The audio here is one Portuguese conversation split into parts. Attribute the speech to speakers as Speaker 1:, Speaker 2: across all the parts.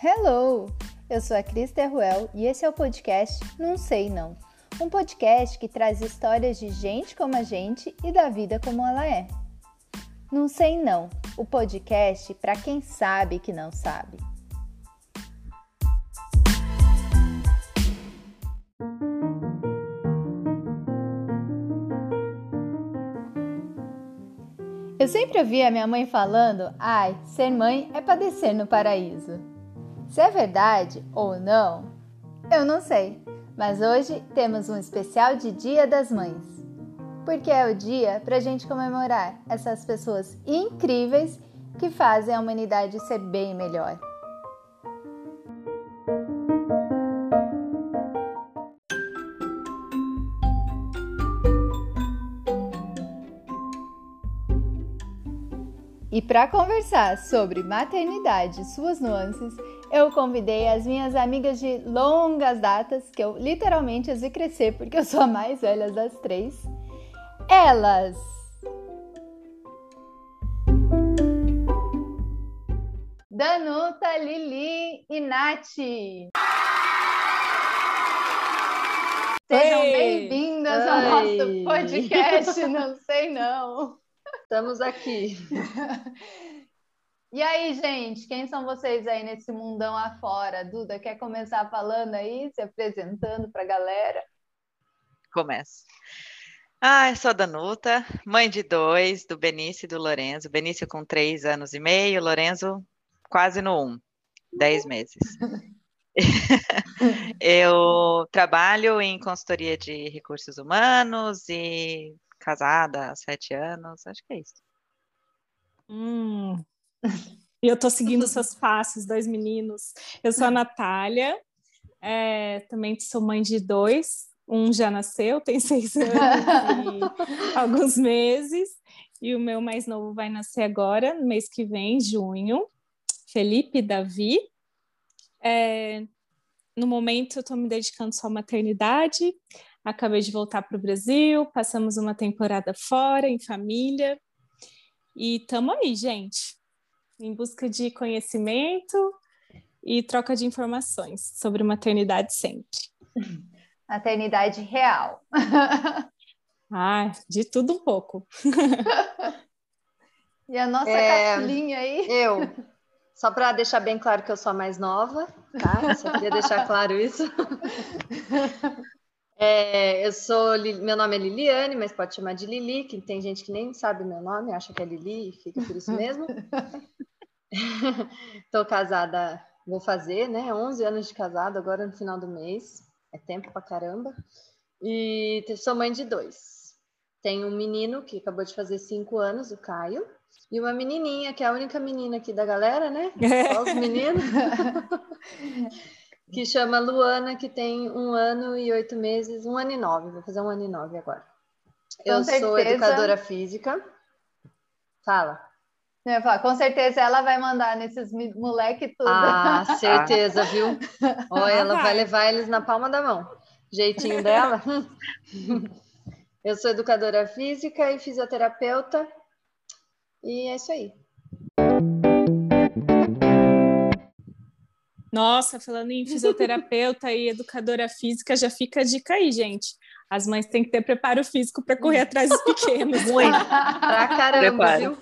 Speaker 1: Hello! Eu sou a Cris Terruel e esse é o podcast Não Sei Não. Um podcast que traz histórias de gente como a gente e da vida como ela é. Não Sei Não, o podcast para quem sabe que não sabe. Eu sempre ouvi a minha mãe falando: ai, ser mãe é padecer no paraíso. Se é verdade ou não, eu não sei, mas hoje temos um especial de Dia das Mães. Porque é o dia para a gente comemorar essas pessoas incríveis que fazem a humanidade ser bem melhor. E para conversar sobre maternidade e suas nuances, eu convidei as minhas amigas de longas datas, que eu literalmente as vi crescer porque eu sou a mais velha das três. Elas! Danuta, Lili e Nath! Sejam bem-vindas ao nosso podcast, não sei não.
Speaker 2: Estamos aqui.
Speaker 1: E aí, gente, quem são vocês aí nesse mundão afora? Duda, quer começar falando aí, se apresentando para a galera?
Speaker 3: Começa. Ah, eu sou a Danuta, mãe de dois, do Benício e do Lorenzo. Benício com três anos e meio, Lorenzo quase no um, dez meses. eu trabalho em consultoria de recursos humanos e casada há sete anos, acho que é isso.
Speaker 4: Hum. E eu tô seguindo seus passos, dois meninos. Eu sou a Natália, é, também sou mãe de dois. Um já nasceu, tem seis anos e alguns meses. E o meu mais novo vai nascer agora, no mês que vem, junho. Felipe Davi. É, no momento, eu estou me dedicando só à maternidade. Acabei de voltar para o Brasil, passamos uma temporada fora, em família, e estamos aí, gente, em busca de conhecimento e troca de informações sobre maternidade sempre.
Speaker 1: Maternidade real.
Speaker 4: ah, de tudo um pouco.
Speaker 1: e a nossa é, caçulinha aí?
Speaker 2: Eu. Só para deixar bem claro que eu sou a mais nova, tá? Só queria deixar claro isso. É, eu sou, meu nome é Liliane, mas pode chamar de Lili, que tem gente que nem sabe meu nome, acha que é Lili e fica por isso mesmo. Estou casada, vou fazer, né? 11 anos de casado agora no final do mês, é tempo pra caramba. E sou mãe de dois. Tenho um menino que acabou de fazer cinco anos, o Caio, e uma menininha, que é a única menina aqui da galera, né? Só os meninos. que chama Luana, que tem um ano e oito meses, um ano e nove, vou fazer um ano e nove agora. Eu sou educadora física. Fala.
Speaker 1: Eu falar, com certeza ela vai mandar nesses moleque tudo.
Speaker 2: Ah, certeza, viu? Olha, ela vai levar eles na palma da mão. Jeitinho dela. Eu sou educadora física e fisioterapeuta. E é isso aí.
Speaker 4: Nossa, falando em fisioterapeuta e educadora física, já fica a dica aí, gente. As mães têm que ter preparo físico para correr atrás dos pequenos.
Speaker 2: Muito. pra caramba, Preparo. viu?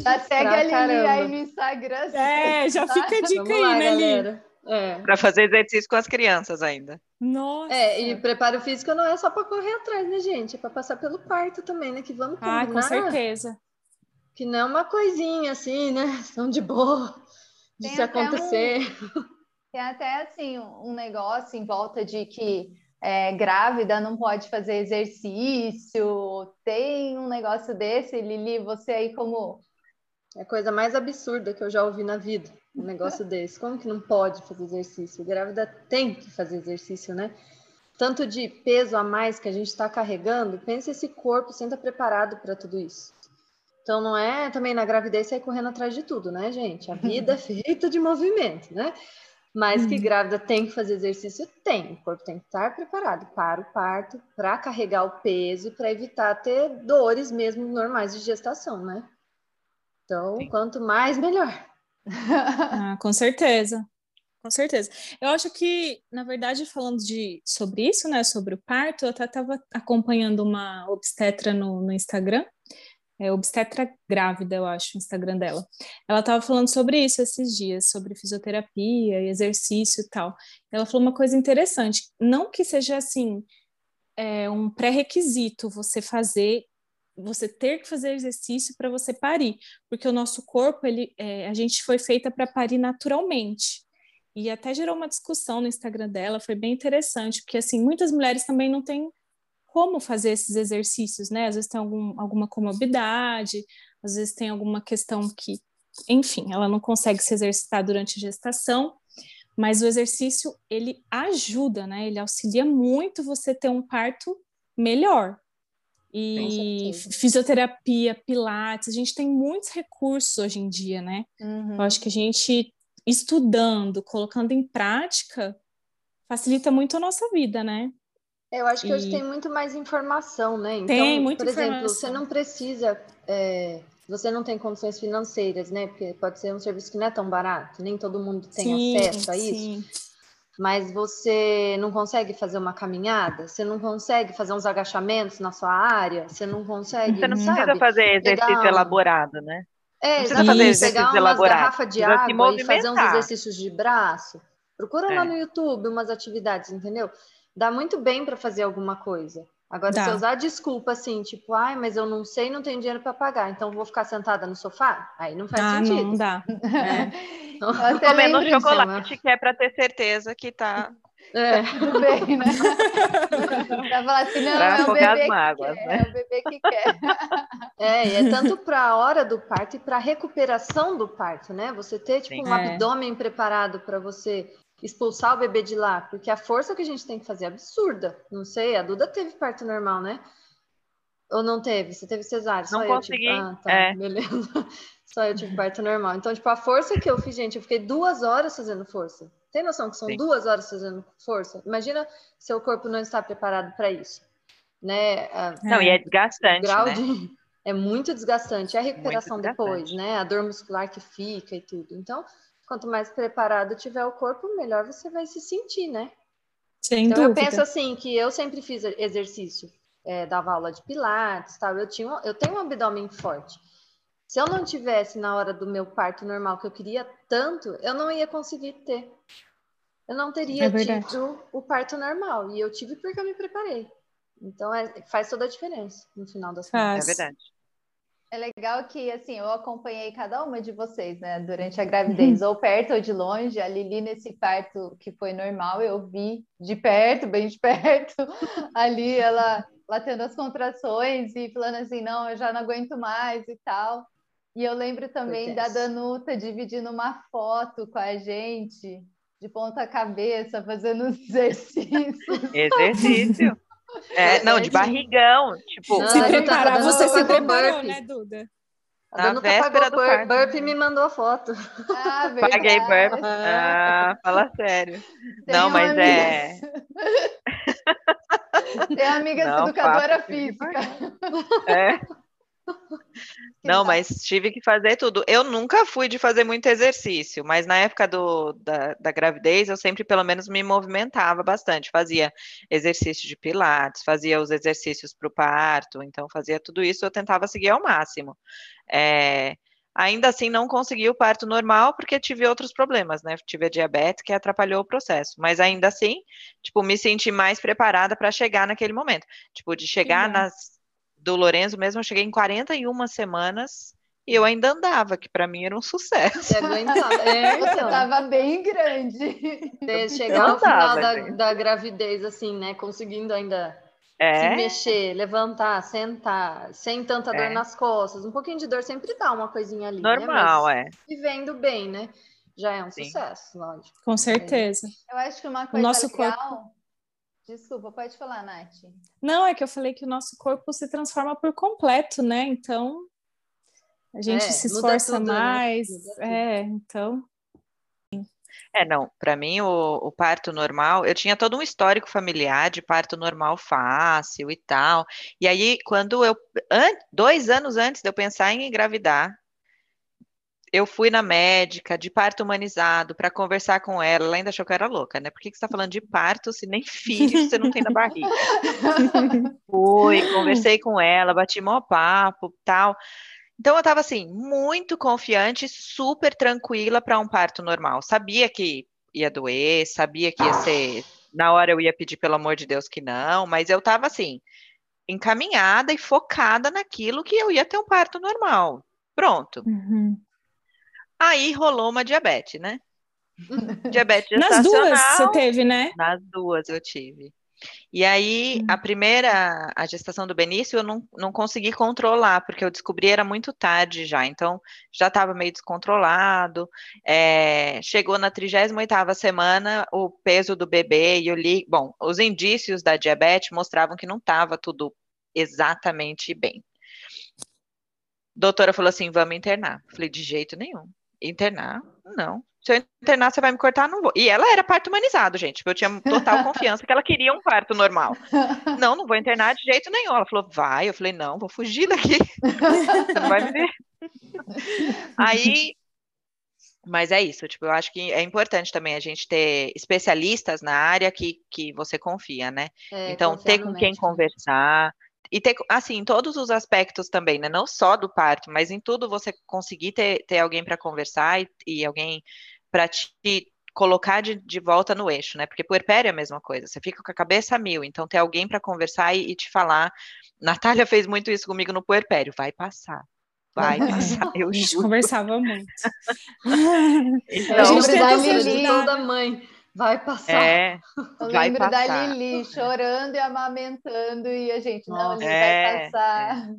Speaker 1: Já segue pra a Lili caramba. aí no Instagram.
Speaker 4: É, já tá? fica a dica Vamos aí, lá, né, Lili?
Speaker 3: É. Para fazer exercício com as crianças ainda.
Speaker 4: Nossa.
Speaker 2: É, e preparo físico não é só para correr atrás, né, gente? É para passar pelo parto também, né? Que vamos combinar.
Speaker 4: Ah, com certeza.
Speaker 2: Que não é uma coisinha assim, né? São de boa de se acontecer.
Speaker 1: Um, tem até assim um negócio em volta de que é, grávida não pode fazer exercício. Tem um negócio desse, Lili, você aí como
Speaker 2: é a coisa mais absurda que eu já ouvi na vida, um negócio desse. Como que não pode fazer exercício? Grávida tem que fazer exercício, né? Tanto de peso a mais que a gente está carregando, pensa esse corpo sendo preparado para tudo isso. Então não é também na gravidez sair correndo atrás de tudo, né, gente? A vida é feita de movimento, né? Mas que uhum. grávida tem que fazer exercício, tem. O corpo tem que estar preparado para o parto, para carregar o peso e para evitar ter dores mesmo normais de gestação, né? Então, Sim. quanto mais, melhor.
Speaker 4: Ah, com certeza. Com certeza. Eu acho que, na verdade, falando de, sobre isso, né, sobre o parto, eu até estava acompanhando uma obstetra no, no Instagram, é obstetra grávida, eu acho, o Instagram dela. Ela estava falando sobre isso esses dias, sobre fisioterapia e exercício e tal. Ela falou uma coisa interessante, não que seja assim é, um pré-requisito você fazer, você ter que fazer exercício para você parir, porque o nosso corpo, ele, é, a gente foi feita para parir naturalmente. E até gerou uma discussão no Instagram dela, foi bem interessante, porque assim, muitas mulheres também não têm como fazer esses exercícios, né? Às vezes tem algum, alguma comorbidade, às vezes tem alguma questão que, enfim, ela não consegue se exercitar durante a gestação, mas o exercício ele ajuda, né? Ele auxilia muito você ter um parto melhor. E fisioterapia, pilates, a gente tem muitos recursos hoje em dia, né? Uhum. Eu acho que a gente estudando, colocando em prática, facilita muito a nossa vida, né?
Speaker 2: Eu acho que e... hoje tem muito mais informação, né?
Speaker 4: Então, tem muita
Speaker 2: por
Speaker 4: informação.
Speaker 2: exemplo, você não precisa, é, você não tem condições financeiras, né? Porque pode ser um serviço que não é tão barato, nem todo mundo tem sim, acesso a sim. isso. Mas você não consegue fazer uma caminhada, você não consegue fazer uns agachamentos na sua área, você não consegue.
Speaker 3: Você não
Speaker 2: sabe,
Speaker 3: precisa fazer exercício elaborado, né?
Speaker 2: É, exatamente. Pegar umas garrafas de água e fazer uns exercícios de braço. Procura é. lá no YouTube umas atividades, entendeu? Dá muito bem para fazer alguma coisa. Agora, dá. se eu usar desculpa assim, tipo, ai, mas eu não sei, não tenho dinheiro para pagar, então vou ficar sentada no sofá, aí não faz
Speaker 4: ah,
Speaker 2: sentido.
Speaker 4: Não dá.
Speaker 3: É. Então, Comendo chocolate, que é para ter certeza que tá.
Speaker 2: É.
Speaker 1: Tudo bem, né? pra falar assim, não, é o, bebê que mágoas, quer, né? é o bebê que quer.
Speaker 2: É, e é tanto para a hora do parto e para a recuperação do parto, né? Você ter tipo Sim. um é. abdômen preparado para você expulsar o bebê de lá, porque a força que a gente tem que fazer é absurda. Não sei, a Duda teve parto normal, né? Ou não teve? Você teve cesárea?
Speaker 3: Não
Speaker 2: Só
Speaker 3: consegui.
Speaker 2: Eu tive... Ah, tá, é. beleza. Só eu tive parto normal. Então, tipo, a força que eu fiz, gente, eu fiquei duas horas fazendo força. Tem noção que são Sim. duas horas fazendo força? Imagina seu corpo não está preparado para isso. Né?
Speaker 3: Não, e é desgastante. Né? de...
Speaker 2: É muito desgastante. A recuperação desgastante. depois, né? A dor muscular que fica e tudo. Então, quanto mais preparado tiver o corpo, melhor você vai se sentir, né?
Speaker 4: Sem
Speaker 2: então
Speaker 4: dúvida.
Speaker 2: eu penso assim que eu sempre fiz exercício, é, dava aula de pilates, tal. Eu tinha, eu tenho um abdômen forte. Se eu não tivesse na hora do meu parto normal que eu queria tanto, eu não ia conseguir ter. Eu não teria é tido o parto normal e eu tive porque eu me preparei. Então é, faz toda a diferença no final das
Speaker 3: contas. É verdade.
Speaker 1: É legal que, assim, eu acompanhei cada uma de vocês, né, durante a gravidez, ou perto ou de longe. A Lili, nesse parto que foi normal, eu vi de perto, bem de perto, ali ela, ela tendo as contrações e falando assim: não, eu já não aguento mais e tal. E eu lembro também da Danuta dividindo uma foto com a gente, de ponta cabeça, fazendo os exercícios.
Speaker 3: Exercício. É, não, de barrigão. Tipo,
Speaker 4: se preparar, você se preparou, né, Duda?
Speaker 3: Na véspera do
Speaker 2: burp, burp me mandou a foto.
Speaker 1: Ah, verdade.
Speaker 3: Paguei burp. Ah, fala sério. Tem não, mas amiga... é.
Speaker 1: Tem amiga não, educadora física.
Speaker 3: É. Não, mas tive que fazer tudo. Eu nunca fui de fazer muito exercício, mas na época do, da, da gravidez eu sempre pelo menos me movimentava bastante. Fazia exercício de pilates, fazia os exercícios para o parto, então fazia tudo isso, eu tentava seguir ao máximo. É, ainda assim não consegui o parto normal porque tive outros problemas, né? Tive a diabetes que atrapalhou o processo, mas ainda assim, tipo, me senti mais preparada para chegar naquele momento, tipo, de chegar nas do Lorenzo mesmo, eu cheguei em 41 semanas e eu ainda andava, que para mim era um sucesso.
Speaker 2: Você aguentava. É,
Speaker 1: Você estava bem grande.
Speaker 2: Você chegar no final da, da, gravidez, assim, né? Conseguindo ainda é. se mexer, levantar, sentar, sem tanta dor é. nas costas. Um pouquinho de dor sempre dá uma coisinha ali.
Speaker 3: Normal,
Speaker 2: né?
Speaker 3: é.
Speaker 2: Vivendo bem, né? Já é um Sim. sucesso, lógico.
Speaker 4: Com certeza.
Speaker 1: Eu acho que uma coisa o nosso legal... Corpo Desculpa, pode falar, Nath.
Speaker 4: Não, é que eu falei que o nosso corpo se transforma por completo, né? Então a gente é, se esforça tudo, né? mais. Né? É, então.
Speaker 3: É, não, para mim o, o, parto normal, eu tinha todo um histórico familiar de parto normal fácil e tal. E aí, quando eu, an, dois anos antes de eu pensar em engravidar, eu fui na médica de parto humanizado para conversar com ela. Ela ainda achou que eu era louca, né? Por que, que você está falando de parto se nem filho você não tem na barriga? fui, conversei com ela, bati mó papo tal. Então eu estava assim, muito confiante, super tranquila para um parto normal. Sabia que ia doer, sabia que ia ser. Na hora eu ia pedir, pelo amor de Deus, que não, mas eu estava assim, encaminhada e focada naquilo que eu ia ter um parto normal. Pronto. Uhum. Aí rolou uma diabetes, né?
Speaker 4: diabetes gestacional. Nas duas você teve, né?
Speaker 3: Nas duas eu tive. E aí, a hum. primeira, a gestação do Benício, eu não, não consegui controlar, porque eu descobri era muito tarde já, então já estava meio descontrolado. É, chegou na 38ª semana, o peso do bebê e eu li, bom, os indícios da diabetes mostravam que não estava tudo exatamente bem. Doutora falou assim, vamos internar. Falei, de jeito nenhum. Internar? Não. Se eu internar, você vai me cortar? Não vou. E ela era parto humanizado, gente. Eu tinha total confiança que ela queria um parto normal. Não, não vou internar de jeito nenhum. Ela falou, vai. Eu falei, não, vou fugir daqui. Você não vai me ver. Aí, mas é isso, tipo, eu acho que é importante também a gente ter especialistas na área que, que você confia, né? É, então, ter com quem conversar, e ter, assim, em todos os aspectos também, né? Não só do parto, mas em tudo você conseguir ter, ter alguém para conversar e, e alguém para te colocar de, de volta no eixo, né? Porque puerpério é a mesma coisa, você fica com a cabeça a mil, então ter alguém para conversar e, e, te falar. Natália fez muito isso comigo no puerpério, vai passar. Vai passar, eu
Speaker 4: A gente conversava muito.
Speaker 2: então, a gente tem a toda mãe. Vai passar.
Speaker 3: É,
Speaker 1: eu
Speaker 3: vai
Speaker 1: lembro
Speaker 3: passar.
Speaker 1: da Lili chorando e amamentando, e a gente, não, Lili, é, vai passar. É.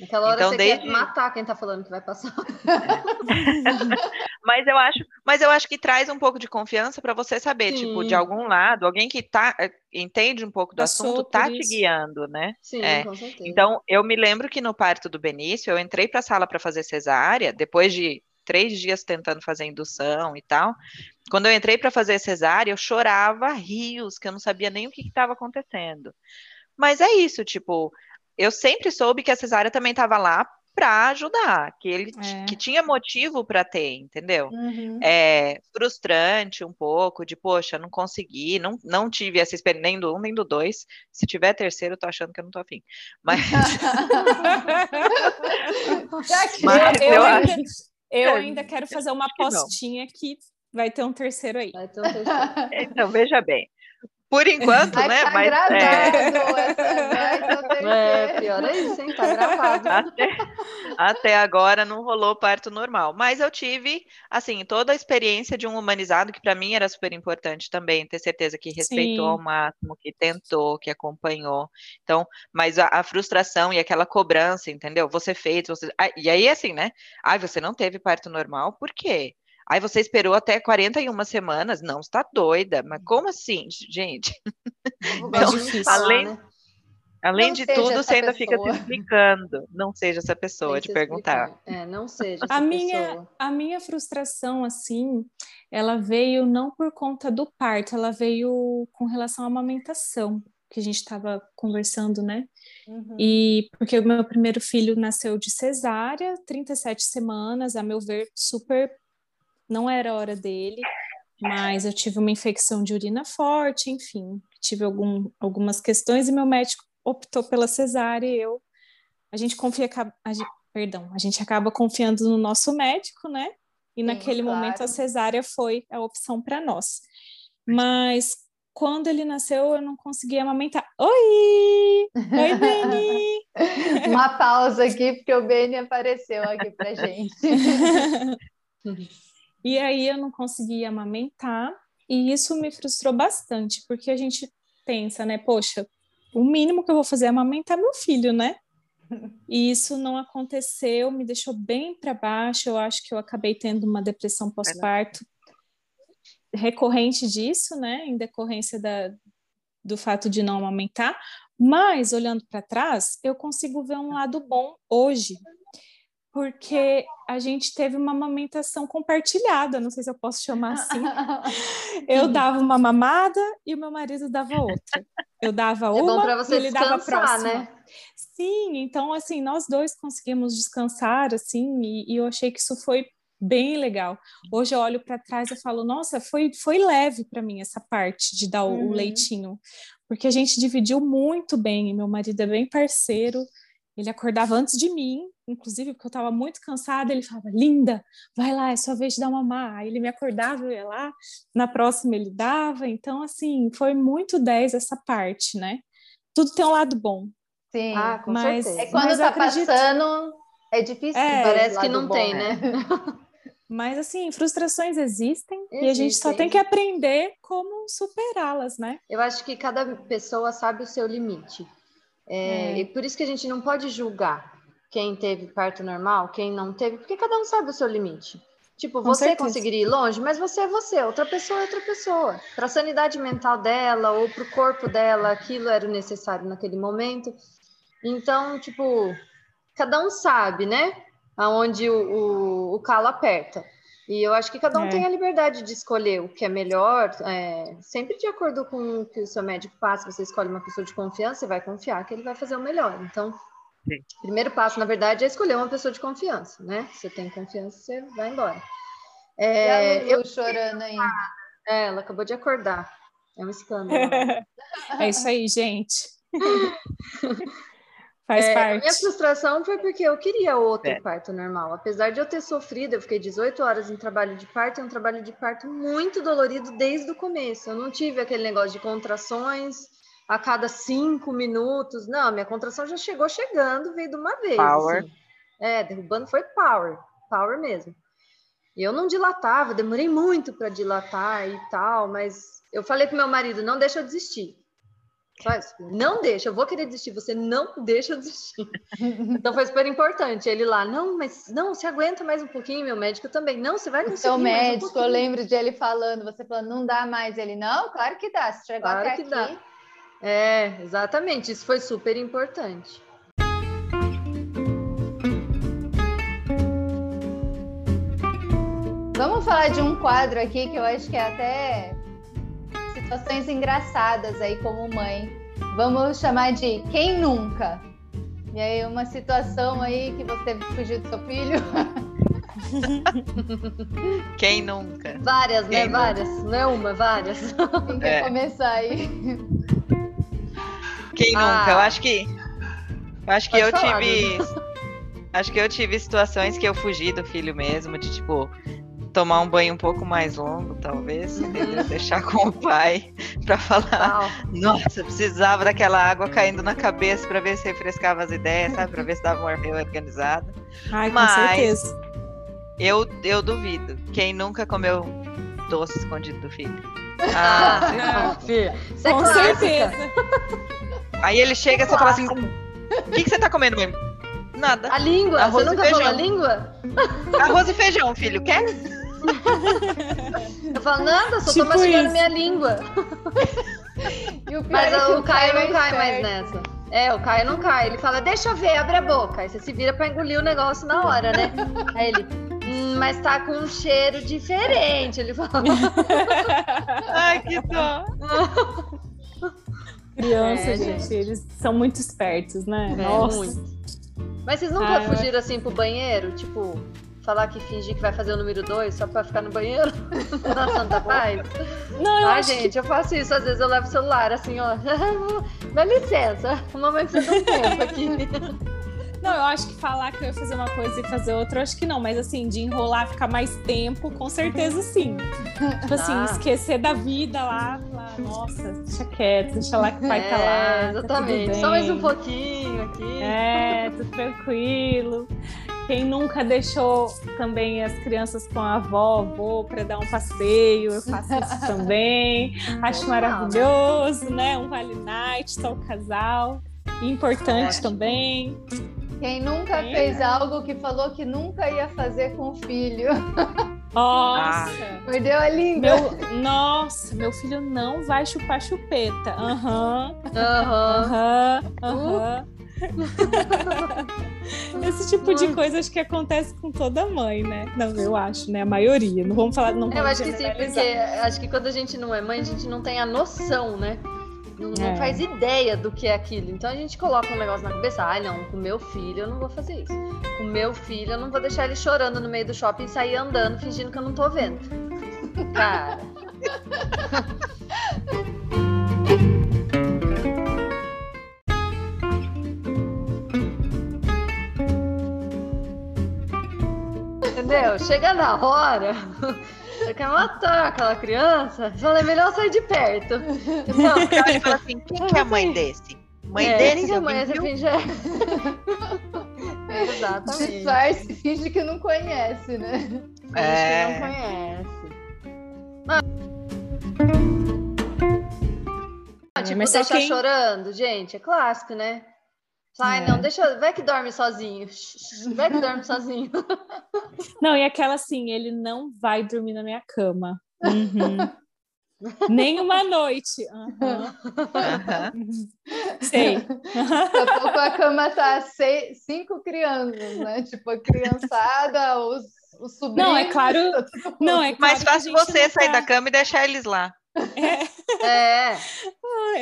Speaker 2: Naquela hora então, você desde... quer matar quem tá falando que vai passar.
Speaker 3: mas eu acho, mas eu acho que traz um pouco de confiança para você saber, Sim. tipo, de algum lado, alguém que tá eh, entende um pouco do Passou assunto, tá te guiando, né?
Speaker 2: Sim, é. com certeza.
Speaker 3: Então, eu me lembro que no parto do Benício, eu entrei para a sala para fazer cesárea, depois de três dias tentando fazer indução e tal. Quando eu entrei para fazer cesárea, eu chorava rios, que eu não sabia nem o que estava acontecendo. Mas é isso, tipo, eu sempre soube que a cesárea também estava lá para ajudar, que ele é. que tinha motivo para ter, entendeu? Uhum. É frustrante um pouco de, poxa, não consegui, não, não tive essa experiência nem do um nem do dois. Se tiver terceiro, eu tô achando que eu não tô afim. Mas,
Speaker 4: Mas eu, eu, ainda, eu é, ainda quero fazer uma postinha que, que vai ter um terceiro aí.
Speaker 2: Vai ter um terceiro.
Speaker 3: então, veja bem. Por enquanto,
Speaker 1: Vai
Speaker 3: né?
Speaker 1: Tá
Speaker 3: mas
Speaker 1: gravado, é...
Speaker 2: é, pior é isso, hein? Tá gravado.
Speaker 3: Até, até, agora não rolou parto normal. Mas eu tive, assim, toda a experiência de um humanizado, que para mim era super importante também, ter certeza que respeitou Sim. ao máximo, que tentou, que acompanhou. Então, mas a, a frustração e aquela cobrança, entendeu? Você fez, você. Ah, e aí, assim, né? Ai, você não teve parto normal, por quê? Aí você esperou até 41 semanas? Não, está doida. Mas como assim, gente?
Speaker 2: Então, difícil, além, né?
Speaker 3: além não de tudo, você ainda fica se explicando. Não seja essa pessoa de perguntar.
Speaker 2: É, não seja essa
Speaker 4: a
Speaker 2: pessoa.
Speaker 4: minha, a minha frustração, assim, ela veio não por conta do parto, ela veio com relação à amamentação, que a gente estava conversando, né? Uhum. E porque o meu primeiro filho nasceu de cesárea, 37 semanas, a meu ver, super não era hora dele, mas eu tive uma infecção de urina forte, enfim, tive algum, algumas questões e meu médico optou pela cesárea e eu, a gente confia, a gente, perdão, a gente acaba confiando no nosso médico, né? E Sim, naquele claro. momento a cesárea foi a opção para nós. Mas quando ele nasceu, eu não conseguia amamentar. Oi! Oi, Beni!
Speaker 1: Uma pausa aqui, porque o Beni apareceu aqui pra gente.
Speaker 4: E aí eu não conseguia amamentar, e isso me frustrou bastante, porque a gente pensa, né, poxa, o mínimo que eu vou fazer é amamentar meu filho, né? E isso não aconteceu, me deixou bem para baixo. Eu acho que eu acabei tendo uma depressão pós-parto recorrente disso, né? Em decorrência da, do fato de não amamentar. Mas, olhando para trás, eu consigo ver um lado bom hoje, porque a gente teve uma amamentação compartilhada, não sei se eu posso chamar assim. eu dava uma mamada e o meu marido dava outra. Eu dava
Speaker 2: é
Speaker 4: uma
Speaker 2: você
Speaker 4: e ele dava a próxima. Né? Sim, então assim, nós dois conseguimos descansar assim, e, e eu achei que isso foi bem legal. Hoje eu olho para trás e falo, nossa, foi, foi leve para mim essa parte de dar uhum. o leitinho, porque a gente dividiu muito bem. Meu marido é bem parceiro, ele acordava antes de mim, inclusive porque eu estava muito cansada. Ele falava, Linda, vai lá, é sua vez de dar mamar. Aí ele me acordava, eu ia lá, na próxima ele dava. Então, assim, foi muito 10 essa parte, né? Tudo tem um lado bom.
Speaker 1: Sim, ah, com mas, certeza. É quando tá acredito... passando, é difícil. É,
Speaker 2: parece que não bom, tem, né? né?
Speaker 4: Mas, assim, frustrações existem, existem, e a gente só tem que aprender como superá-las, né?
Speaker 2: Eu acho que cada pessoa sabe o seu limite. É, é. E por isso que a gente não pode julgar quem teve parto normal, quem não teve, porque cada um sabe o seu limite. Tipo, Com você certeza. conseguiria ir longe, mas você é você, outra pessoa é outra pessoa. Para a sanidade mental dela ou para o corpo dela, aquilo era necessário naquele momento. Então, tipo, cada um sabe, né? aonde o, o, o calo aperta. E eu acho que cada um é. tem a liberdade de escolher o que é melhor, é, sempre de acordo com o que o seu médico passa. Você escolhe uma pessoa de confiança, você vai confiar que ele vai fazer o melhor. Então, Sim. primeiro passo, na verdade, é escolher uma pessoa de confiança, né? Se você tem confiança, você vai embora.
Speaker 1: É, eu chorando aí.
Speaker 2: É, ela acabou de acordar. É um escândalo.
Speaker 4: é isso aí, gente. Faz é, parte. A
Speaker 2: minha frustração foi porque eu queria outro é. parto normal. Apesar de eu ter sofrido, eu fiquei 18 horas em trabalho de parto, é um trabalho de parto muito dolorido desde o começo. Eu não tive aquele negócio de contrações a cada cinco minutos. Não, minha contração já chegou chegando, veio de uma vez.
Speaker 3: Power. Assim.
Speaker 2: É, derrubando foi power, power mesmo. E eu não dilatava, demorei muito para dilatar e tal, mas eu falei pro meu marido, não deixa eu desistir. Faz, não deixa, eu vou querer desistir, você não deixa eu desistir. então foi super importante. Ele lá, não, mas não, você aguenta mais um pouquinho, meu médico também. Não, você vai conseguir. Seu
Speaker 1: médico,
Speaker 2: um
Speaker 1: eu lembro de ele falando, você falando, não dá mais. Ele, não, claro que dá, se chegou claro até que aqui. Dá.
Speaker 2: É, exatamente, isso foi super importante.
Speaker 1: Vamos falar de um quadro aqui que eu acho que é até situações engraçadas aí como mãe. Vamos chamar de quem nunca? E aí, uma situação aí que você que fugir do seu filho.
Speaker 3: Quem nunca?
Speaker 2: Várias, né? Quem né? Várias. Não é uma, várias.
Speaker 1: Quem quer é. começar aí?
Speaker 3: Quem ah. nunca? Eu acho que. Eu acho que Pode eu falar, tive. Acho que eu tive situações que eu fugi do filho mesmo, de tipo, tomar um banho um pouco mais longo, talvez, entendeu? deixar com o pai para falar. Nossa, precisava daquela água caindo na cabeça para ver se refrescava as ideias, sabe? Para ver se dava um ar meio organizado.
Speaker 4: Ai, Mas, com certeza.
Speaker 3: Eu, eu duvido. Quem nunca comeu doce escondido do filho? Ah,
Speaker 2: filha.
Speaker 4: É com certeza.
Speaker 3: Aí ele chega e você fala assim: o que, que você tá comendo mesmo? Nada.
Speaker 2: A língua? Arroz você nunca falou a língua?
Speaker 3: Arroz e feijão, filho. Quer?
Speaker 2: Eu falo, nada, só tipo tô mastigando isso. minha língua. O Mas é o, Caio não cai mais nessa. É, o Caio não cai. Ele fala, deixa eu ver, abre a boca. Aí você se vira pra engolir o negócio na hora, né? Aí ele, hum, mas tá com um cheiro diferente. Ele fala.
Speaker 3: Ai, que dó.
Speaker 4: Criança, é, gente, gente, eles são muito espertos, né? É, Nossa. Muito.
Speaker 2: Mas vocês nunca ah, fugiram assim pro banheiro? Tipo, falar que fingir que vai fazer o número 2 só pra ficar no banheiro na Santa Paz?
Speaker 4: Não, eu
Speaker 2: Ai, gente, que... eu faço isso. Às vezes eu levo o celular assim, ó. Dá licença, a mamãe precisa de um tempo aqui.
Speaker 4: Não, eu acho que falar que eu ia fazer uma coisa e fazer outra, eu acho que não, mas assim, de enrolar, ficar mais tempo, com certeza sim. tipo assim, ah. esquecer da vida lá, lá, nossa, deixa quieto, deixa lá que o pai é, tá lá.
Speaker 2: Tá exatamente, tá só mais um pouquinho aqui.
Speaker 4: É, tudo tranquilo. Quem nunca deixou também as crianças com a avó, avô, para dar um passeio, eu faço isso também. Acho maravilhoso, né? Um vale night, só o casal. Importante também.
Speaker 1: Quem nunca é. fez algo que falou que nunca ia fazer com o filho.
Speaker 4: Nossa!
Speaker 1: Perdeu a língua.
Speaker 4: Meu, nossa, meu filho não vai chupar chupeta. Aham. Aham. Aham. Esse tipo de coisa acho que acontece com toda mãe, né? Não, eu acho, né? A maioria. Não vamos falar. Não
Speaker 2: eu acho que sim, porque acho que quando a gente não é mãe, a gente não tem a noção, né? Não, não
Speaker 4: É.
Speaker 2: faz ideia do que é aquilo. Então a gente coloca um negócio na cabeça. Ai, não, com meu filho eu não vou fazer isso. Com meu filho eu não vou deixar ele chorando no meio do shopping e sair andando fingindo que eu não tô vendo. Cara. Entendeu? Chega na hora, você quer matar aquela criança, você fala, é melhor sair de perto. Não,
Speaker 3: Então ele fala assim: quem que é a mãe desse? Mãe
Speaker 2: é,
Speaker 3: desse?
Speaker 2: quem que é mãe?
Speaker 3: viu?
Speaker 2: finge. é. Exatamente.
Speaker 1: Disfarce, finge que não conhece, né?
Speaker 2: Finge
Speaker 3: É.
Speaker 2: que não conhece. Ah, tipo,
Speaker 4: mas só
Speaker 2: deixar
Speaker 4: quem-
Speaker 2: chorando, gente, é clássico, né? Ai,
Speaker 4: É.
Speaker 2: não, deixa. Vai que dorme sozinho. Vai que dorme sozinho.
Speaker 4: Não, e aquela assim, ele não vai dormir na minha cama. Uhum. Nem uma noite. Aham. Uhum. Sei.
Speaker 1: Daqui a pouco a cama tá seis, cinco crianças, né? Tipo, a criançada, os, os sobrinhos.
Speaker 4: Não, é claro. Não, é
Speaker 3: Mais
Speaker 4: claro a
Speaker 3: fácil você
Speaker 4: não
Speaker 3: sair
Speaker 4: tá-
Speaker 3: da cama e deixar eles lá.
Speaker 2: É.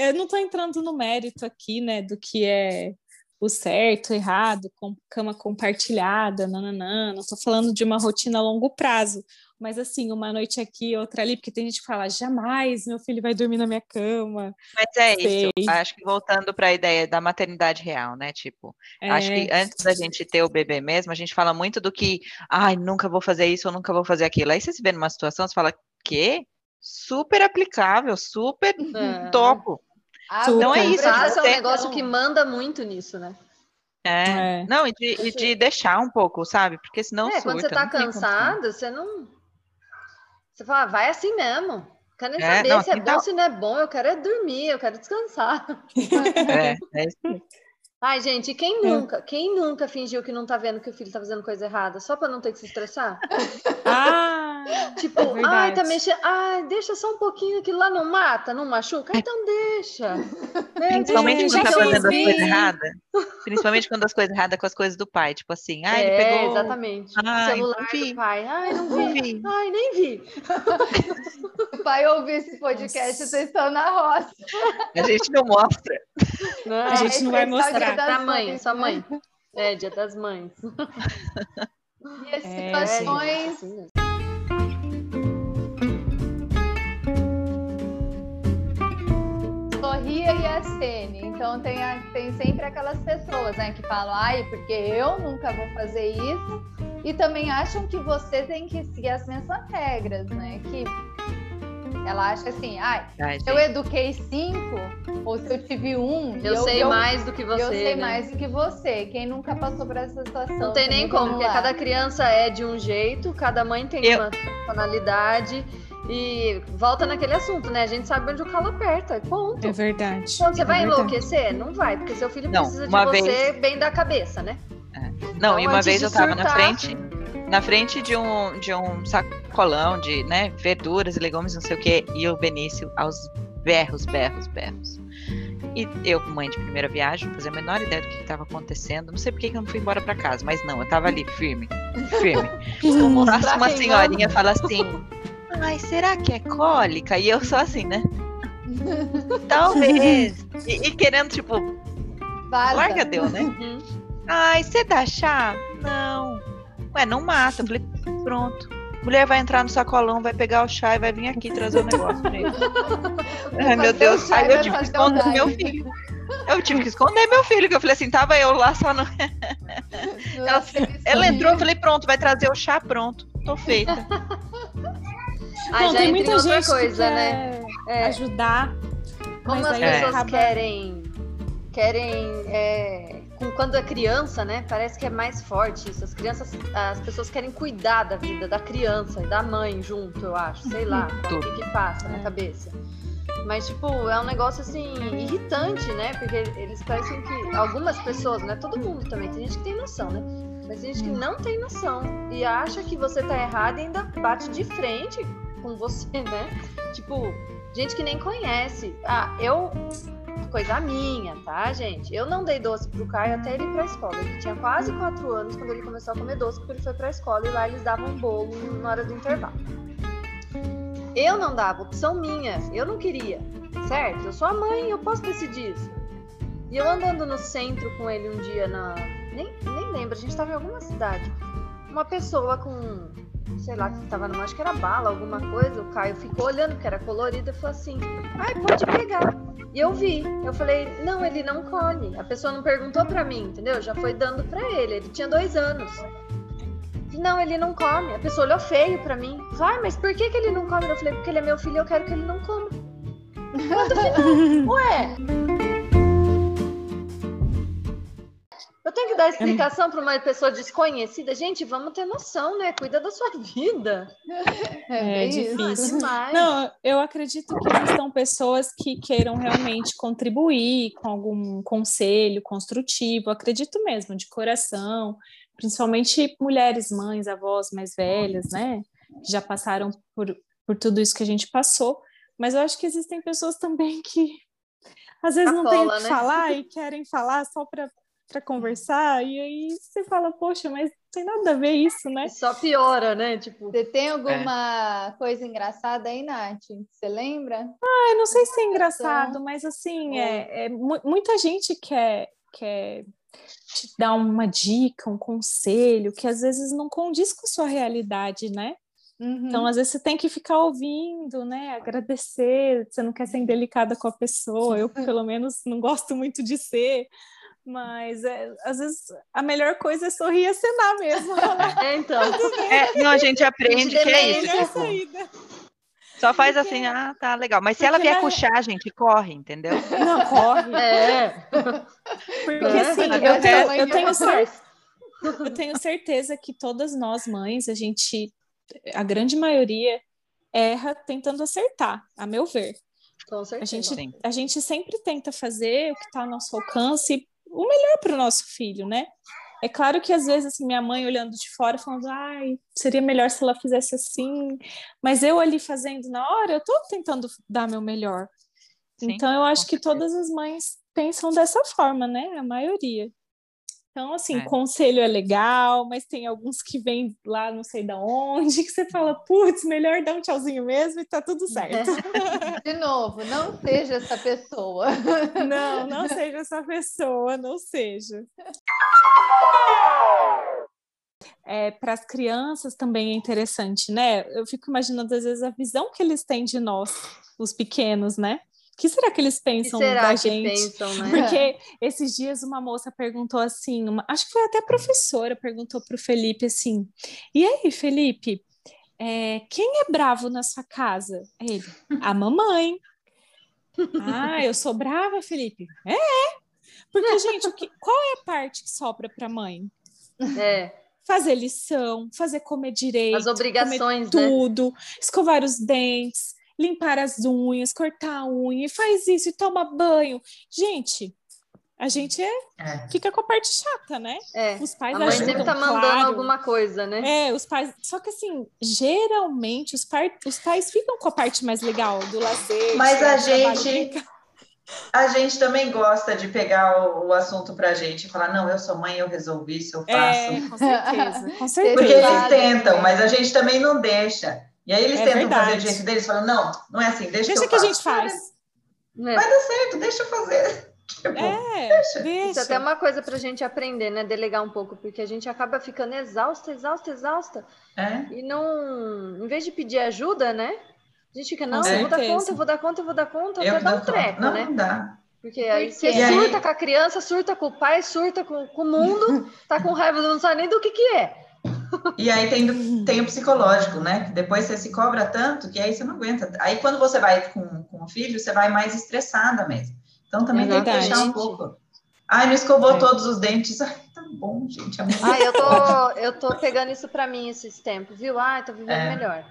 Speaker 4: Eu não tô entrando no mérito aqui, né, do que é o certo, errado, com cama compartilhada, nananã. Não tô falando de uma rotina a longo prazo, mas assim, uma noite aqui, outra ali, porque tem gente que fala, jamais meu filho vai dormir na minha cama.
Speaker 3: Mas é
Speaker 4: Sei.
Speaker 3: isso. Acho que voltando para a ideia da maternidade real, né? Tipo, acho
Speaker 4: É,
Speaker 3: que antes da gente ter o bebê mesmo, a gente fala muito do que, ai, nunca vou fazer isso, ou nunca vou fazer aquilo. Aí você se vê numa situação, você fala, quê? Super aplicável, super
Speaker 2: é.
Speaker 3: topo.
Speaker 1: Ah,
Speaker 3: Não é isso,
Speaker 2: Frase é um negócio que manda muito nisso, né?
Speaker 3: É.
Speaker 4: É.
Speaker 3: Não, e de, e de deixar um pouco, sabe? Porque senão
Speaker 2: é, quando você
Speaker 3: surta,
Speaker 2: tá cansado, você não. Você fala, "Ah, vai assim mesmo. Quero nem
Speaker 3: É,
Speaker 2: saber
Speaker 3: não,
Speaker 2: se é bom,
Speaker 3: tá-
Speaker 2: se não é bom, eu quero é dormir, eu quero descansar.
Speaker 3: É, é isso.
Speaker 2: Ai, gente, quem nunca, quem nunca fingiu que não tá vendo que o filho tá fazendo coisa errada, só pra não ter que se estressar?
Speaker 4: Ah,
Speaker 2: Tipo,
Speaker 4: É
Speaker 2: ai, tá mexendo. Ai, deixa só um pouquinho, aquilo lá não mata, não machuca? Então deixa. Né?
Speaker 3: Principalmente
Speaker 4: Gente,
Speaker 3: quando tá fazendo as coisas erradas. Principalmente quando as coisas erradas com as coisas do pai. Tipo assim, ah, ele
Speaker 2: é,
Speaker 3: pegou.
Speaker 2: exatamente.
Speaker 3: Ai,
Speaker 2: Celular
Speaker 3: não vi.
Speaker 2: do pai. Ai, não
Speaker 3: Não
Speaker 2: vi.
Speaker 3: vi.
Speaker 2: Ai, nem vi.
Speaker 1: o pai ouvir esse podcast, vocês estão na roça.
Speaker 3: A gente não mostra.
Speaker 4: A gente não vai mostrar.
Speaker 1: Dia das
Speaker 2: Pra mãe,
Speaker 1: Mães,
Speaker 2: sua
Speaker 1: né?
Speaker 2: mãe. É, dia das mães.
Speaker 1: E as
Speaker 4: É,
Speaker 2: É,
Speaker 1: situações
Speaker 2: assim mesmo.
Speaker 1: Sorria e acene. Então tem, a- tem sempre aquelas pessoas né, que falam, ai, porque eu nunca vou fazer isso. E também acham que você tem que seguir as mesmas regras, né? Que ela acha assim, ai,
Speaker 3: Ai,
Speaker 1: se eu eduquei cinco, ou se eu tive um, e
Speaker 2: Eu, sei
Speaker 1: eu,
Speaker 2: mais do que você.
Speaker 1: eu sei
Speaker 2: né?
Speaker 1: mais do que você. Quem nunca passou por essa situação?
Speaker 2: Não tem nem como, porque cada criança é de um jeito, cada mãe tem
Speaker 3: Eu-
Speaker 2: uma personalidade. E volta naquele assunto, né? A gente sabe onde o calo aperta, e ponto.
Speaker 4: é verdade.
Speaker 2: Então, você
Speaker 4: É
Speaker 2: vai
Speaker 4: verdade.
Speaker 2: enlouquecer? Não vai, porque seu filho
Speaker 3: Não,
Speaker 2: precisa de
Speaker 3: uma
Speaker 2: você
Speaker 3: vez-
Speaker 2: bem da cabeça, né?
Speaker 3: Não, e
Speaker 2: Então,
Speaker 3: uma
Speaker 2: antes
Speaker 3: vez
Speaker 2: de
Speaker 3: eu tava na frente, na frente de um, de um sacolão de, né, verduras e legumes, não sei o quê, e o Benício aos berros, berros, berros. E eu, mãe de primeira viagem, não fazia a menor ideia do que estava acontecendo. Não sei por que eu não fui embora para casa, mas não, eu tava ali, firme, firme. Passa uma senhorinha fala assim: Ai, será que é cólica? E eu só assim, né? Talvez. E, e querendo, tipo, larga deu, né?
Speaker 2: Uhum.
Speaker 3: Ai, você dá chá? Não. Ué, não mata. Eu falei, pronto. Mulher vai entrar no sacolão, vai pegar o chá e vai vir aqui trazer o negócio pra ele. Ai, meu Deus.
Speaker 1: chá vai
Speaker 3: eu tive que esconder
Speaker 1: o
Speaker 3: meu filho. Eu tive que esconder meu filho, que eu falei assim, tava eu lá só no. Ela, ela entrou, eu falei, pronto, vai trazer o chá, pronto. Tô feita.
Speaker 2: Aí
Speaker 4: Não,
Speaker 2: já
Speaker 4: tem muita
Speaker 2: outra
Speaker 4: gente
Speaker 2: coisa,
Speaker 4: que
Speaker 2: né? É.
Speaker 4: ajudar.
Speaker 2: Como
Speaker 4: mas
Speaker 2: as
Speaker 4: aí
Speaker 2: pessoas
Speaker 4: acaba-
Speaker 2: querem. Querem. é, com- quando é criança, né? Parece que é mais forte isso. As crianças. As pessoas querem cuidar da vida da criança e da mãe junto, eu acho. Sei lá. O
Speaker 3: Tudo.
Speaker 2: que, que passa na
Speaker 4: É.
Speaker 2: cabeça. Mas, tipo, é um negócio assim, irritante, né? Porque eles parecem que. Algumas pessoas, não é todo mundo também, tem gente que tem noção, né? Mas tem gente que não tem noção e acha que você tá errado e ainda bate de frente com você, né? Tipo, gente que nem conhece. Ah, eu. Coisa minha, tá, gente? Eu não dei doce pro Caio até ele ir pra escola. Ele tinha quase quatro anos quando ele começou a comer doce, porque ele foi pra escola e lá eles davam bolo na hora do intervalo. Eu não dava, opção minha. Eu não queria. certo? Eu sou a mãe, eu posso decidir isso. E eu andando no centro com ele um dia na. Nem, nem lembro, a gente tava em alguma cidade. Uma pessoa com. Sei lá, que tava numa. Acho que era bala, alguma coisa. O Caio ficou olhando, que era colorida, e falou assim: ai, pode pegar. E eu vi. Eu falei: não, ele não come. A pessoa não perguntou pra mim, entendeu? Já foi dando pra ele. Ele tinha dois anos. Não, ele não come. A pessoa olhou feio pra mim. Vai, mas por que, que ele não come? Eu falei: porque ele é meu filho e eu quero que ele não coma. Ponto final. Ué. Eu tenho que dar explicação para uma pessoa desconhecida. Gente, vamos ter noção, né? Cuida da sua vida.
Speaker 4: É,
Speaker 1: isso.
Speaker 4: difícil.
Speaker 2: Demais.
Speaker 4: Não, eu acredito que existam pessoas que queiram realmente contribuir com algum conselho construtivo, acredito mesmo, de coração, principalmente mulheres, mães, avós mais velhas, né? Que já passaram por, por tudo isso que a gente passou. Mas eu acho que existem pessoas também que às vezes não têm o
Speaker 2: Sacola,
Speaker 4: que
Speaker 2: né?
Speaker 4: falar e querem falar só para para conversar, e aí você fala, poxa, mas não tem nada a ver isso, né?
Speaker 2: Só piora, né? Tipo,
Speaker 1: Você tem alguma coisa engraçada aí, Nath? Você lembra?
Speaker 4: Eu não sei se é engraçado, mas assim, é, é mu- muita gente quer, quer te dar uma dica, um conselho, que às vezes não condiz com a sua realidade, né?
Speaker 1: Uhum.
Speaker 4: Então, às vezes, você tem que ficar ouvindo, né? Agradecer, você não quer ser indelicada com a pessoa. Eu, pelo menos, não gosto muito de ser, mas é, às vezes a melhor coisa é sorrir e acenar mesmo.
Speaker 2: é, então.
Speaker 3: É, não, a gente aprende que é isso. Tipo,
Speaker 4: saída.
Speaker 3: só faz assim, ah, tá legal. Mas se ela
Speaker 4: Porque
Speaker 3: vier
Speaker 4: na-
Speaker 3: puxar, a gente corre, entendeu?
Speaker 4: Não, corre.
Speaker 2: É.
Speaker 4: Porque
Speaker 2: É,
Speaker 4: assim, eu tenho, eu tenho certeza. Eu tenho certeza que todas nós mães, a gente, a grande maioria, erra tentando acertar, a meu ver.
Speaker 2: Com
Speaker 4: A
Speaker 2: certeza.
Speaker 4: gente,
Speaker 3: Sim.
Speaker 4: a gente sempre tenta fazer o que está ao nosso alcance, o melhor para o nosso filho, né? É claro que às vezes assim, minha mãe olhando de fora falando, ai, seria melhor se ela fizesse assim, mas eu ali fazendo na hora, eu estou tentando dar meu melhor.
Speaker 3: Sim,
Speaker 4: então eu acho que todas as mães pensam dessa forma, né? A maioria. Então, assim,
Speaker 3: É.
Speaker 4: conselho é legal, mas tem alguns que vêm lá não sei da onde, que você fala, putz, melhor dar um tchauzinho mesmo e tá tudo certo.
Speaker 1: De novo, não seja essa pessoa.
Speaker 4: Não, não seja essa pessoa, não seja. É, para as crianças também é interessante, né? Eu fico imaginando, às vezes, a visão que eles têm de nós, os pequenos, né? O que será que eles
Speaker 2: que
Speaker 4: pensam
Speaker 2: será
Speaker 4: da
Speaker 2: que
Speaker 4: gente?
Speaker 2: pensam, né?
Speaker 4: Porque esses dias uma moça perguntou assim, uma- acho que foi até a professora, perguntou para o Felipe assim: e aí, Felipe, é, quem é bravo na sua casa? Ele, a mamãe. Ah, eu sou brava, Felipe? É, porque, gente, o que- qual é a parte que sobra para a mãe?
Speaker 2: É.
Speaker 4: Fazer lição, fazer comer direito,
Speaker 2: As obrigações,
Speaker 4: comer
Speaker 2: né?
Speaker 4: tudo, escovar os dentes, limpar as unhas, cortar a unha, faz isso e toma banho. Gente, a gente é,
Speaker 5: É.
Speaker 4: fica com a parte chata, né?
Speaker 2: É.
Speaker 4: Os pais
Speaker 2: A mãe
Speaker 4: ajudam,
Speaker 2: sempre tá mandando
Speaker 4: claro.
Speaker 2: alguma coisa, né?
Speaker 4: É, os pais. Só que assim, geralmente os, par... os pais ficam com a parte mais legal do lazer.
Speaker 5: Mas a gente-. A gente também gosta de pegar o, o assunto pra gente e falar, não, eu sou mãe, eu resolvi isso, eu faço.
Speaker 4: É, com certeza. Com
Speaker 5: Porque
Speaker 4: certeza.
Speaker 5: eles
Speaker 1: Claro.
Speaker 5: tentam, mas a gente também não deixa. E aí eles
Speaker 4: É
Speaker 5: tentam
Speaker 4: verdade.
Speaker 5: fazer do jeito deles, falam, não, não é assim, deixa,
Speaker 4: Deixa
Speaker 5: que
Speaker 4: que a gente faz.
Speaker 2: É.
Speaker 5: Vai dar certo, deixa eu fazer. Tipo,
Speaker 4: É,
Speaker 5: deixa.
Speaker 4: deixa.
Speaker 2: Isso é até uma coisa pra gente aprender, né? Delegar um pouco, porque a gente acaba ficando exausta, exausta, exausta.
Speaker 5: É.
Speaker 2: E não. Em vez de pedir ajuda, né? A gente fica, não,
Speaker 4: Com
Speaker 2: eu vou dar conta, eu vou dar conta, eu vou dar conta,
Speaker 5: Eu
Speaker 2: dá
Speaker 5: dou
Speaker 2: um treco,
Speaker 5: não,
Speaker 2: né?
Speaker 5: não dá.
Speaker 2: Porque aí você?
Speaker 5: E aí-
Speaker 2: surta com a criança, surta com o pai, surta com, com o mundo, tá com raiva, não sabe nem do que que é.
Speaker 5: E aí tem, do- tem o psicológico, né? Que depois você se cobra tanto que aí você não aguenta. Aí quando você vai com, com o filho, você vai mais estressada mesmo. Então também tem que deixar um pouco. Ai, não escovou
Speaker 4: É.
Speaker 5: todos os dentes. Ai, tá bom, gente. amanhã-
Speaker 2: Ai, eu tô, eu tô pegando isso pra mim esses tempos, viu? Ai, tô vivendo
Speaker 5: É.
Speaker 2: melhor.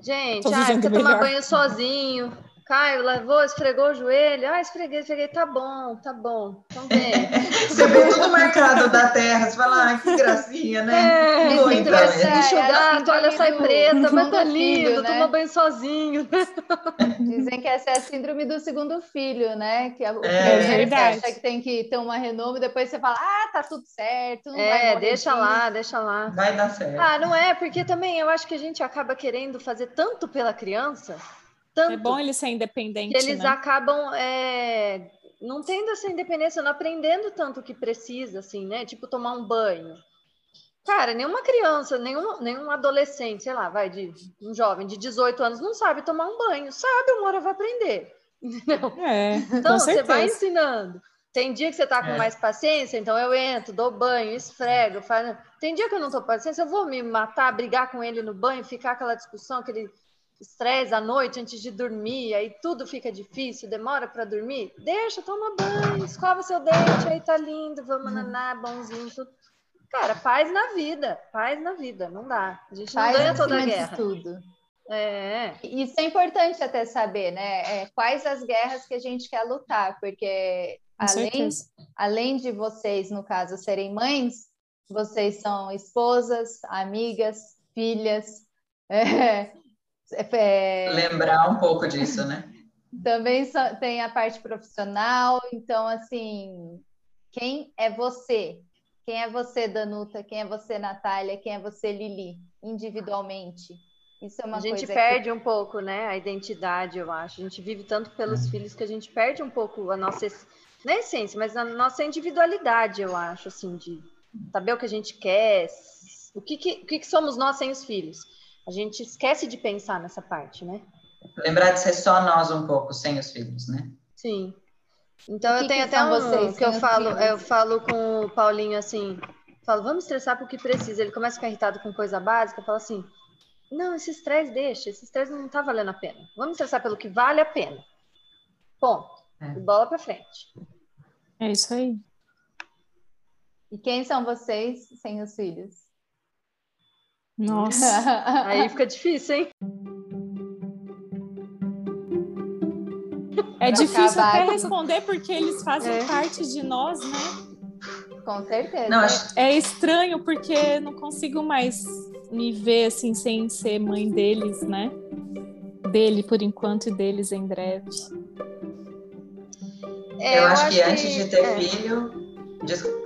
Speaker 2: Gente,
Speaker 4: Tô
Speaker 2: ai, você tomar
Speaker 4: melhor.
Speaker 2: banho sozinho. Caio lavou, esfregou o joelho. Ah, esfreguei, esfreguei. Tá bom, tá bom. Então vem.
Speaker 5: Você vê tudo marcado da terra, você fala, ai, que gracinha, né?
Speaker 2: É,
Speaker 5: Muito,
Speaker 2: você
Speaker 5: né?
Speaker 1: É,
Speaker 2: enxugar,
Speaker 1: é
Speaker 2: a toalha sai
Speaker 1: do
Speaker 2: preta, mas tá
Speaker 1: filho,
Speaker 2: lindo,
Speaker 1: né?
Speaker 2: toma banho sozinho.
Speaker 1: Dizem que essa é a síndrome do segundo filho, né? Que o
Speaker 5: É
Speaker 1: primeiro você
Speaker 4: verdade.
Speaker 1: acha que tem que ter uma renovo, depois você fala, ah, tá tudo certo.
Speaker 2: É, deixa
Speaker 1: disso.
Speaker 2: lá, deixa lá.
Speaker 5: Vai dar certo.
Speaker 2: Ah, não é, porque também eu acho que a gente acaba querendo fazer tanto pela criança tanto.
Speaker 4: É bom ele ser independente,
Speaker 2: eles
Speaker 4: né?
Speaker 2: acabam é, não tendo essa independência, não aprendendo tanto o que precisa, assim, né? Tipo, tomar um banho. Cara, nenhuma criança, nenhum, nenhum adolescente, sei lá, vai, de um jovem de 18 anos não sabe tomar um banho. Sabe, uma hora vai aprender. Entendeu?
Speaker 4: É,
Speaker 2: Então, você vai ensinando. Tem dia que você tá com
Speaker 5: É.
Speaker 2: mais paciência, então eu entro, dou banho, esfrego, faço... Tem dia que eu não tô com paciência, eu vou me matar, brigar com ele no banho, ficar aquela discussão, aquele estresse à noite antes de dormir, aí tudo fica difícil, demora para dormir. Deixa, toma banho, escova seu dente, aí tá lindo, vamos naná, bonzinho, tudo. Cara, paz na vida, paz na vida, não dá. A gente não
Speaker 1: Faz
Speaker 2: ganha toda a guerra.
Speaker 1: de tudo.
Speaker 2: É,
Speaker 1: Isso é importante até saber, né? É, quais as guerras que a gente quer lutar, porque
Speaker 4: Com
Speaker 1: além,
Speaker 4: certeza.
Speaker 1: além de vocês, no caso, serem mães, vocês são esposas, amigas, filhas. é, é,
Speaker 5: Lembrar um pouco disso, né?
Speaker 1: também só- tem a parte profissional, então, assim, quem é você? Quem é você, Danuta? Quem é você, Natália? Quem é você, Lili? Individualmente. Isso é uma
Speaker 2: a gente
Speaker 1: coisa
Speaker 2: perde um pouco, né, a identidade, eu acho. A gente vive tanto pelos
Speaker 5: Uhum.
Speaker 2: filhos que a gente perde um pouco a nossa, não é essência, mas a nossa individualidade, eu acho, assim, de saber o que a gente quer, o que, que, o que, que somos nós sem os filhos. A gente esquece de pensar nessa parte, né?
Speaker 5: Lembrar de ser só nós um pouco, sem os filhos, né?
Speaker 2: Sim. Então
Speaker 1: que
Speaker 2: eu tenho até um
Speaker 1: vocês
Speaker 2: que eu falo,
Speaker 1: filhos?
Speaker 2: eu falo com o Paulinho assim, falo, vamos estressar porque precisa. Ele começa a ficar irritado com coisa básica, eu falo assim, não, esse estresse deixa, esse estresse não tá valendo a pena. Vamos estressar pelo que vale a pena. Ponto.
Speaker 5: É.
Speaker 2: E bola pra frente.
Speaker 4: É isso aí.
Speaker 1: E quem são vocês sem os filhos?
Speaker 4: Nossa.
Speaker 2: Aí fica difícil, hein?
Speaker 4: É difícil
Speaker 1: acabar
Speaker 4: até responder porque eles fazem
Speaker 2: É.
Speaker 4: parte de nós, né?
Speaker 1: Com certeza.
Speaker 5: Não, acho,
Speaker 4: É estranho porque não consigo mais me ver assim sem ser mãe deles, né? Dele por enquanto e deles em breve.
Speaker 2: É,
Speaker 5: eu, acho que antes de ter
Speaker 2: é.
Speaker 5: filho. desculpa.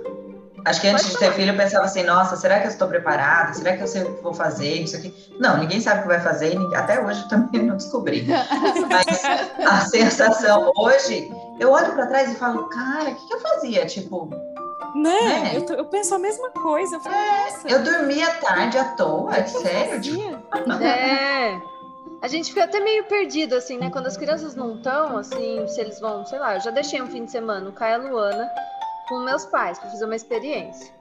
Speaker 5: Acho que antes
Speaker 2: Pode
Speaker 5: de ter filho eu pensava assim, nossa, será que eu estou preparada? Será que eu sei o que vou fazer? Isso aqui. Não, ninguém sabe o que vai fazer, ninguém- até hoje eu também não descobri. Mas a sensação hoje, eu olho para trás e falo, cara, o que, que eu fazia? Tipo,
Speaker 4: Né?
Speaker 5: É.
Speaker 4: Eu, tô- eu penso a mesma coisa. Eu falo, nossa,
Speaker 5: eu dormia tarde à toa, é sério? Tipo.
Speaker 2: É. A gente fica até meio perdido, assim, né? Quando as crianças não estão, assim, se eles vão, sei lá, eu já deixei um fim de semana o Caio e a Luana com meus pais pra fazer uma experiência.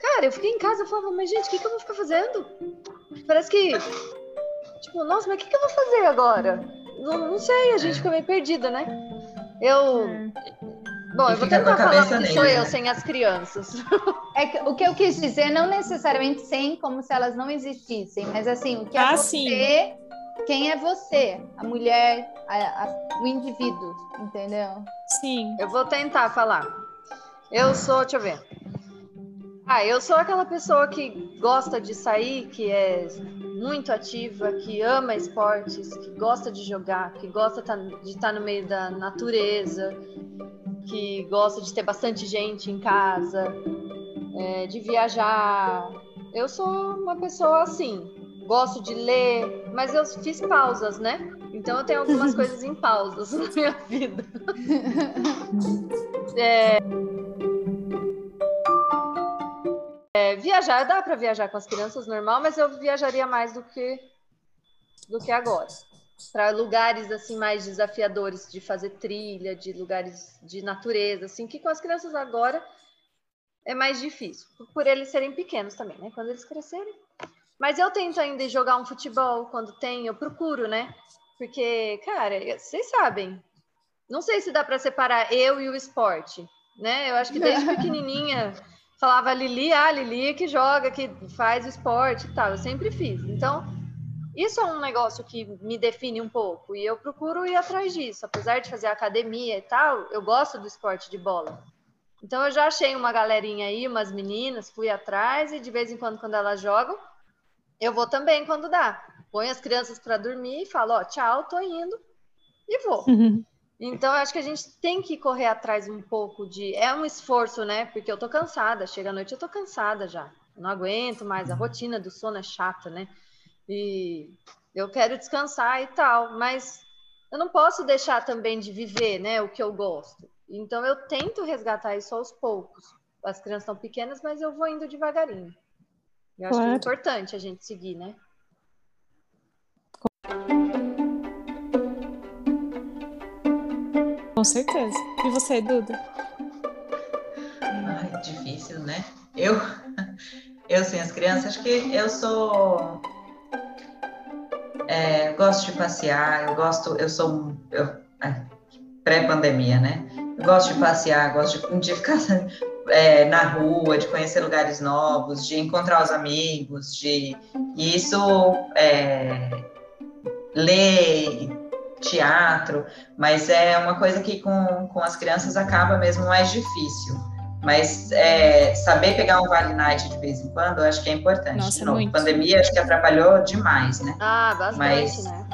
Speaker 2: Cara, eu fiquei em casa e falava, mas gente, o que, que eu vou ficar fazendo? Parece que. Tipo, nossa, mas o que, que eu vou fazer agora? Não, não sei, a gente fica meio perdida, né? Eu. Bom,
Speaker 5: E
Speaker 2: eu vou tentar falar
Speaker 5: cabeça
Speaker 2: que sou eu
Speaker 5: né?
Speaker 2: sem as crianças.
Speaker 1: É que- o que eu quis dizer, não necessariamente sem, como se elas não existissem, mas assim, o que é
Speaker 4: Ah,
Speaker 1: você,
Speaker 4: sim.
Speaker 1: quem é você, a mulher, a- a- o indivíduo, entendeu?
Speaker 4: Sim.
Speaker 2: Eu vou tentar falar. Eu sou, deixa eu ver. Ah, eu sou aquela pessoa que gosta de sair, que é muito ativa, que ama esportes, que gosta de jogar, que gosta tá- de estar no meio da natureza, que gosta de ter bastante gente em casa, é, de viajar. Eu sou uma pessoa assim. Gosto de ler, mas eu fiz pausas, né? Então eu tenho algumas coisas em pausas na minha vida. É, viajar, dá para viajar com as crianças normal, mas eu viajaria mais do que do que agora. Para lugares assim mais desafiadores de fazer trilha, de lugares de natureza, assim, que com as crianças agora é mais difícil, por eles serem pequenos também, né? Quando eles crescerem. Mas eu tento ainda jogar um futebol quando tem, eu procuro, né? Porque, cara, vocês sabem, não sei se dá para separar eu e o esporte, né? Eu acho que desde pequenininha falava Lili, ah, Lili que joga, que faz esporte e tal. Eu sempre fiz. Então, isso é um negócio que me define um pouco e eu procuro ir atrás disso. Apesar de fazer academia e tal, eu gosto do esporte de bola. Então, eu já achei uma galerinha aí, umas meninas, fui atrás e de vez em quando, quando elas jogam, eu vou também quando dá. Põe as crianças para dormir e falo, ó, tchau, tô indo e vou. Então, eu acho que a gente tem que correr atrás um pouco de. É um esforço, né? Porque eu tô cansada. Chega à noite, eu tô cansada já. Eu não aguento mais. A rotina do sono é chata, né? E eu quero descansar e tal. Mas eu não posso deixar também de viver, né, o que eu gosto. Então eu tento resgatar isso aos poucos. As crianças estão pequenas, mas eu vou indo devagarinho. Eu acho claro. que é importante a gente seguir, né?
Speaker 4: Com certeza. E você, Duda?
Speaker 3: Ai, difícil, né? Eu, eu sem as crianças, acho que eu sou é, gosto de passear, eu gosto, eu sou é, pré-pandemia, né? Eu gosto de passear, gosto de, de ficar é, na rua, de conhecer lugares novos, de encontrar os amigos, de e isso é, ler teatro, mas é uma coisa que com, com as crianças acaba mesmo mais difícil. Mas é, saber pegar um Vale Night de vez em quando, eu acho que é importante.
Speaker 4: Nossa,
Speaker 3: de novo,
Speaker 4: muito.
Speaker 3: pandemia acho que atrapalhou demais, né?
Speaker 2: Ah, bastante,
Speaker 3: mas,
Speaker 2: né?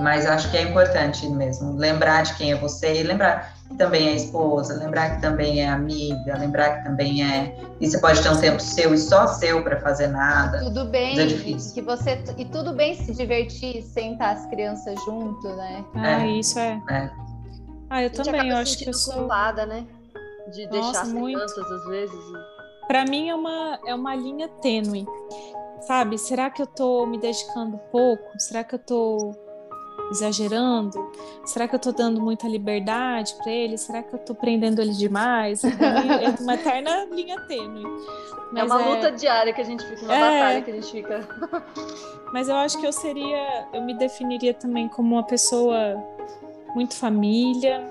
Speaker 3: Mas acho que é importante mesmo lembrar de quem é você e lembrar que também é esposa, lembrar que também é amiga, lembrar que também é. E você pode ter um tempo seu e só seu para fazer nada.
Speaker 1: Tudo bem,
Speaker 3: é difícil.
Speaker 1: que você e tudo bem se divertir sem estar as crianças junto, né?
Speaker 4: Ah, é, isso é.
Speaker 3: é.
Speaker 4: Ah, eu também, eu acho que eu sou
Speaker 2: culpada, né? De deixar
Speaker 4: Nossa,
Speaker 2: as
Speaker 4: muito.
Speaker 2: crianças às vezes.
Speaker 4: Para mim é uma é uma linha tênue. Sabe? Será que eu tô me dedicando pouco? Será que eu tô exagerando? Será que eu tô dando muita liberdade para ele? Será que eu tô prendendo ele demais? É uma eterna linha tênue.
Speaker 2: Mas é uma é... luta diária que a gente fica, uma é... batalha que a gente fica.
Speaker 4: Mas eu acho que eu seria, eu me definiria também como uma pessoa muito família.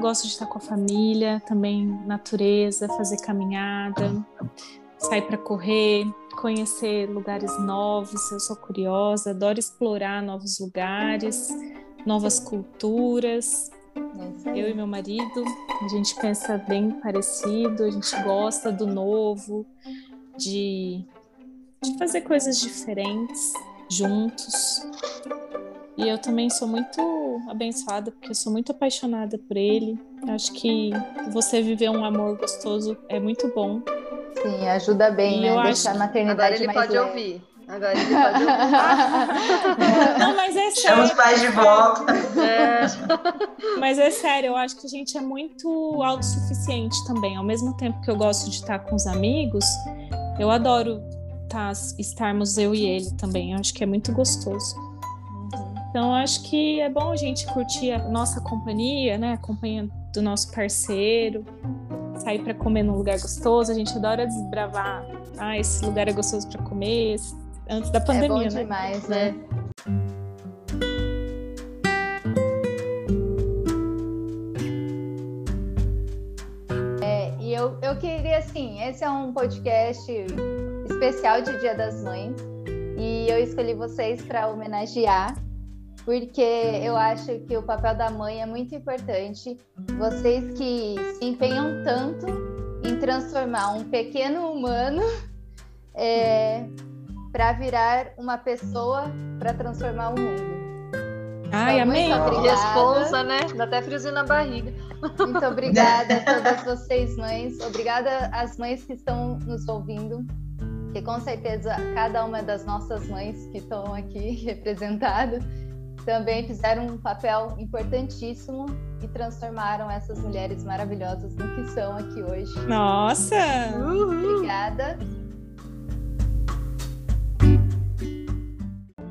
Speaker 4: Gosto de estar com a família, também natureza, fazer caminhada, sair para correr, conhecer lugares novos, eu sou curiosa, adoro explorar novos lugares, novas culturas. Eu e meu marido, a gente pensa bem parecido, a gente gosta do novo, de, de fazer coisas diferentes juntos. E eu também sou muito abençoada porque eu sou muito apaixonada por ele. Acho que você viver um amor gostoso é muito bom.
Speaker 1: Sim, ajuda bem, né? Deixar a maternidade
Speaker 2: Agora ele
Speaker 1: mais
Speaker 2: pode
Speaker 1: leve.
Speaker 2: ouvir. Agora ele pode ouvir.
Speaker 4: Não, mas é
Speaker 3: Chama os
Speaker 4: sério.
Speaker 3: pais de volta.
Speaker 2: É.
Speaker 4: Mas é sério, eu acho que a gente é muito autossuficiente também. Ao mesmo tempo que eu gosto de estar com os amigos, eu adoro tá, estarmos eu e ele também. Eu acho que é muito gostoso. Então, eu acho que é bom a gente curtir a nossa companhia, né? A companhia do nosso parceiro, sair para comer num lugar gostoso. A gente adora desbravar. Ah, esse lugar é gostoso para comer. Antes da pandemia,
Speaker 1: é bom
Speaker 4: né?
Speaker 1: demais, né? É, e eu, eu queria, assim, esse é um podcast especial de Dia das Mães. E eu escolhi vocês para homenagear porque eu acho que o papel da mãe é muito importante. Vocês que se empenham tanto em transformar um pequeno humano é, para virar uma pessoa para transformar o mundo.
Speaker 4: Ai,
Speaker 1: então, obrigada.
Speaker 2: Responsa, né? Dá até friozinho na barriga.
Speaker 1: Muito obrigada a todas vocês, mães. Obrigada às mães que estão nos ouvindo. Que com certeza cada uma das nossas mães que estão aqui representadas também fizeram um papel importantíssimo e transformaram essas mulheres maravilhosas no que são aqui hoje.
Speaker 4: Nossa!
Speaker 1: Obrigada.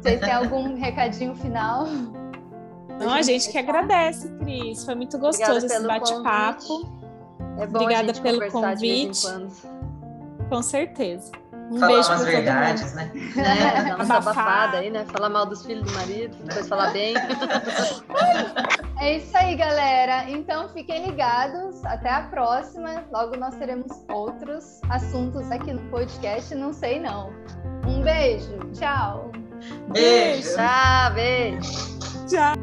Speaker 1: Vocês têm algum recadinho final?
Speaker 4: Não, a gente que agradece, Cris. Foi muito gostoso esse bate-papo.
Speaker 2: É bom
Speaker 4: Obrigada
Speaker 2: a gente
Speaker 4: pelo
Speaker 2: conversar de vez em
Speaker 4: convite.
Speaker 2: quando.
Speaker 4: Com certeza. Um
Speaker 3: Falar
Speaker 4: beijo
Speaker 3: umas verdades, né?
Speaker 2: Né? Dar uma
Speaker 4: Abafar.
Speaker 2: abafada aí, né? Falar mal dos filhos do marido, depois falar bem.
Speaker 1: É isso aí, galera. Então fiquem ligados. Até a próxima. Logo nós teremos outros assuntos aqui no podcast. Não sei não. Um beijo. Tchau.
Speaker 3: Beijo.
Speaker 2: Tchau, beijo.